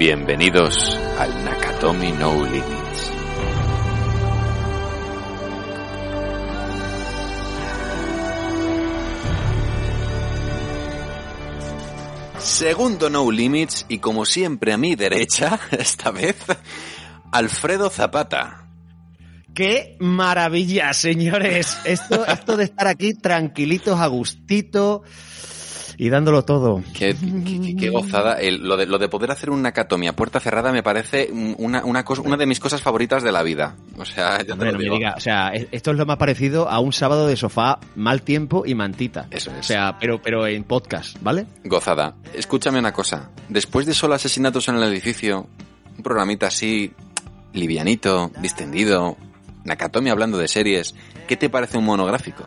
Bienvenidos al Nakatomi No Limits. Segundo No Limits y como siempre a mi derecha, esta vez, Alfredo Zapata. ¡Qué maravilla, señores! Esto, esto de estar aquí tranquilitos, a gustito y dándolo todo. Qué, qué- qué gozada. El- lo, de, lo de poder hacer una catomía puerta cerrada me parece una, una, cosa, una de mis cosas favoritas de la vida. O sea, ya te Hombre, lo me digo. diga, o sea, e- esto es lo más parecido a un sábado de sofá, mal tiempo y mantita. Eso es. O sea, pero, pero en podcast, ¿vale? Gozada. Escúchame una cosa. Después de solo asesinatos en el edificio, un programita así, livianito, distendido, Nakatomi hablando de series, ¿qué te parece un monográfico?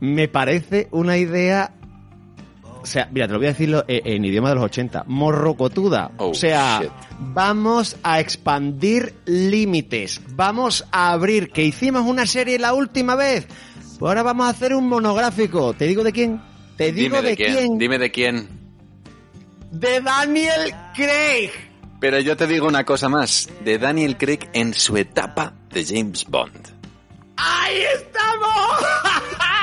Me parece una idea. O sea, mira, te lo voy a decirlo en, en idioma de los 80. Morrocotuda. Oh, o sea, shit. vamos a expandir límites. Vamos a abrir. Que hicimos una serie la última vez. Pues ahora vamos a hacer un monográfico. ¿Te digo de quién? Te digo Dime de, de quién. quién. Dime de quién. De Daniel Craig. Pero yo te digo una cosa más. De Daniel Craig en su etapa de James Bond. ¡Ahí estamos!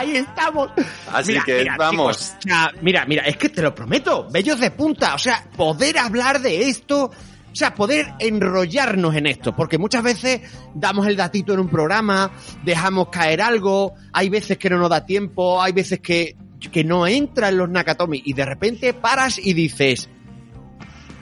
¡Ahí estamos! Así que vamos. chicos, sea, mira, mira, es que te lo prometo, bellos de punta, o sea, poder hablar de esto, o sea, poder enrollarnos en esto, porque muchas veces damos el datito en un programa, dejamos caer algo, hay veces que no nos da tiempo, hay veces que, que no entra en los Nakatomi y de repente paras y dices,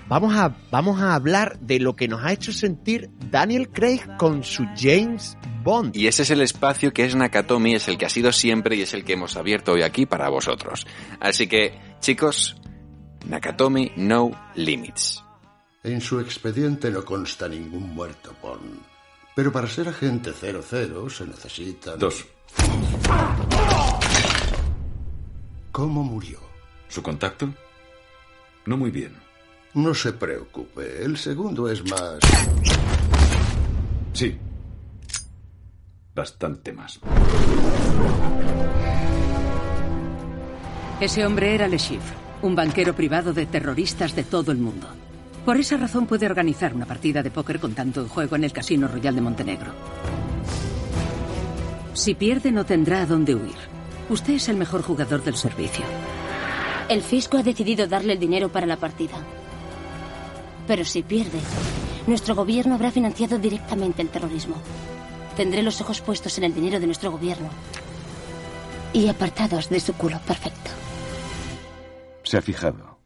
vamos a, vamos a hablar de lo que nos ha hecho sentir Daniel Craig con su James Bond. Y ese es el espacio que es Nakatomi, es el que ha sido siempre y es el que hemos abierto hoy aquí para vosotros. Así que, chicos, Nakatomi No Limits. En su expediente no consta ningún muerto, Bond. Pero para ser agente 00 se necesita... Dos. ¿Cómo murió? ¿Su contacto? No muy bien. No se preocupe, el segundo es más... Sí. Bastante más. Ese hombre era Le Chiffre, un banquero privado de terroristas de todo el mundo. Por esa razón puede organizar una partida de póker con tanto en juego en el Casino Royal de Montenegro. Si pierde no tendrá a dónde huir. Usted es el mejor jugador del servicio. El fisco ha decidido darle el dinero para la partida. Pero si pierde, nuestro gobierno habrá financiado directamente el terrorismo. Tendré los ojos puestos en el dinero de nuestro gobierno. Y apartados de su culo perfecto. Se ha fijado.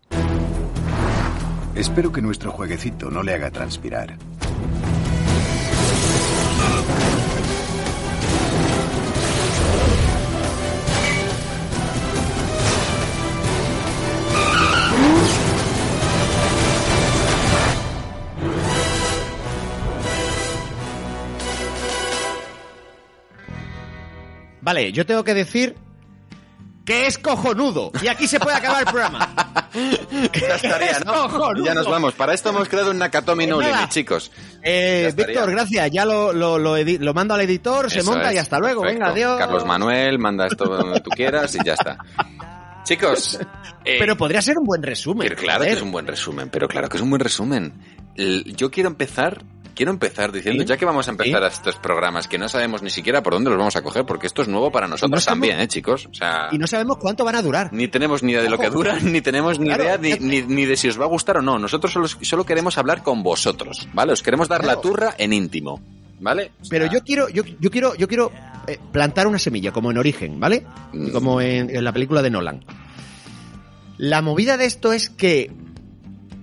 Espero que nuestro jueguecito no le haga transpirar. Vale, yo tengo que decir que es cojonudo. Y aquí se puede acabar el programa. Ya estaría, Es ¿no? Ya nos vamos. Para esto hemos creado un Nakatomi No Pues. Limits, chicos. Eh. Víctor, gracias. Ya lo, lo, lo, edi- lo mando al editor, se Eso monta es. y hasta luego. Perfecto. Venga, adiós. Carlos Manuel, manda esto donde tú quieras y ya está. Chicos, eh, Pero podría ser un buen resumen. Pero claro que es un buen resumen, pero claro que es un buen resumen. Yo quiero empezar, quiero empezar diciendo, ¿Sí? ya que vamos a empezar ¿Sí? a estos programas que no sabemos ni siquiera por dónde los vamos a coger, porque esto es nuevo para nosotros No sabemos- también, ¿eh, chicos? O sea, Y no sabemos cuánto van a durar. ni tenemos ni idea de lo que Ojo. dura, ni tenemos ni Claro, idea ni, ya- ni- ni de si os va a gustar o no. Nosotros solo, solo queremos hablar con vosotros, ¿vale? Os queremos dar la turra en íntimo, ¿vale? O sea, Pero yo quiero, yo, yo quiero, yo quiero eh, plantar una semilla, como en Origen, ¿vale? Mm. Como en, en la película de Nolan. La movida de esto es que,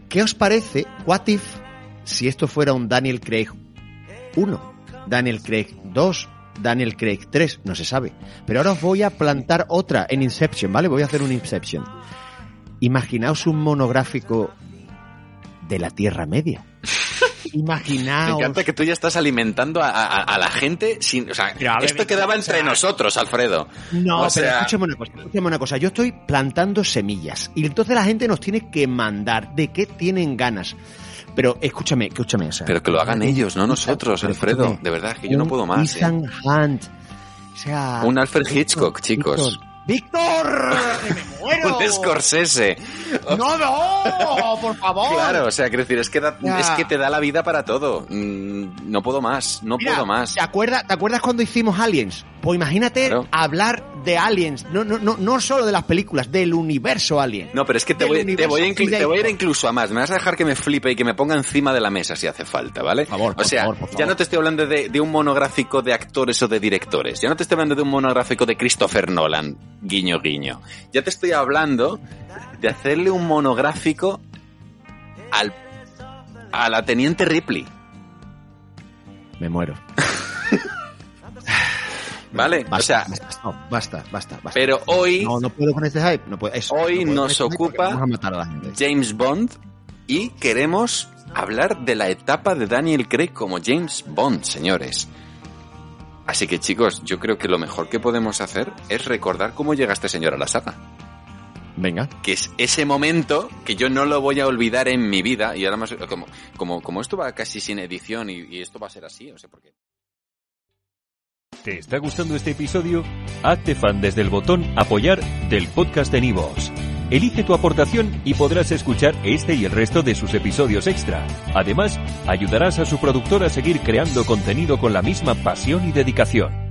¿qué os parece, what if, si esto fuera un Daniel Craig 1, Daniel Craig 2, Daniel Craig 3, no se sabe. Pero ahora os voy a plantar otra en Inception, ¿vale? Voy a hacer un Inception. Imaginaos un monográfico de la Tierra Media. Me Imaginaos. encanta que tú ya estás alimentando a, a- a la gente sin, o sea, Pero, a ver, esto quedaba o entre sea, nosotros, Alfredo. No, O pero escúchame una cosa, escúchame una cosa. Yo estoy plantando semillas y entonces la gente nos tiene que mandar de qué tienen ganas. Pero escúchame, escúchame. O sea, Pero que lo hagan ellos, no nosotros, pero Alfredo. De verdad, que yo no puedo más. ¿eh? Ethan Hunt. O sea, Un Alfred Hitchcock, Víctor, chicos. ¡Víctor! ¡Que me muero. un Scorsese. No, no, por favor. Claro, o sea, quiero decir, es que, da- es que te da la vida para todo. No puedo más, no Mira, puedo más. ¿te acuerdas, ¿Te acuerdas cuando hicimos Aliens? Pues imagínate Claro. hablar de Aliens, no, no, no, no solo de las películas, del universo Alien. No, pero es que te voy, te, voy a te voy a ir incluso a más. Me vas a dejar que me flipe y que me ponga encima de la mesa si hace falta, ¿vale? Por favor, o por sea, favor, por ya favor. no te estoy hablando de, de un monográfico de actores o de directores. Ya no te estoy hablando de un monográfico de Christopher Nolan, guiño, guiño. Ya te estoy hablando de hacerle un monográfico al, a la Teniente Ripley, Me muero. ¿vale? Basta, o sea, basta, no, basta, basta, basta. pero hoy No, no puedo con este hype. No puedo, eso, Hoy no puedo con nos este ocupa- a matar a la gente. James Bond y queremos hablar de la etapa de Daniel Craig como James Bond, señores. Así que chicos, yo creo que lo mejor que podemos hacer es recordar cómo llega este señor a la saga. Venga. Que es ese momento que yo no lo voy a olvidar en mi vida. Y ahora más, como, como, como esto va casi sin edición y, y esto va a ser así, no sé por qué. ¿Te está gustando este episodio? Hazte fan desde el botón Apoyar del podcast de Nivos. Elige tu aportación y podrás escuchar este y el resto de sus episodios extra. Además, ayudarás a su productor a seguir creando contenido con la misma pasión y dedicación.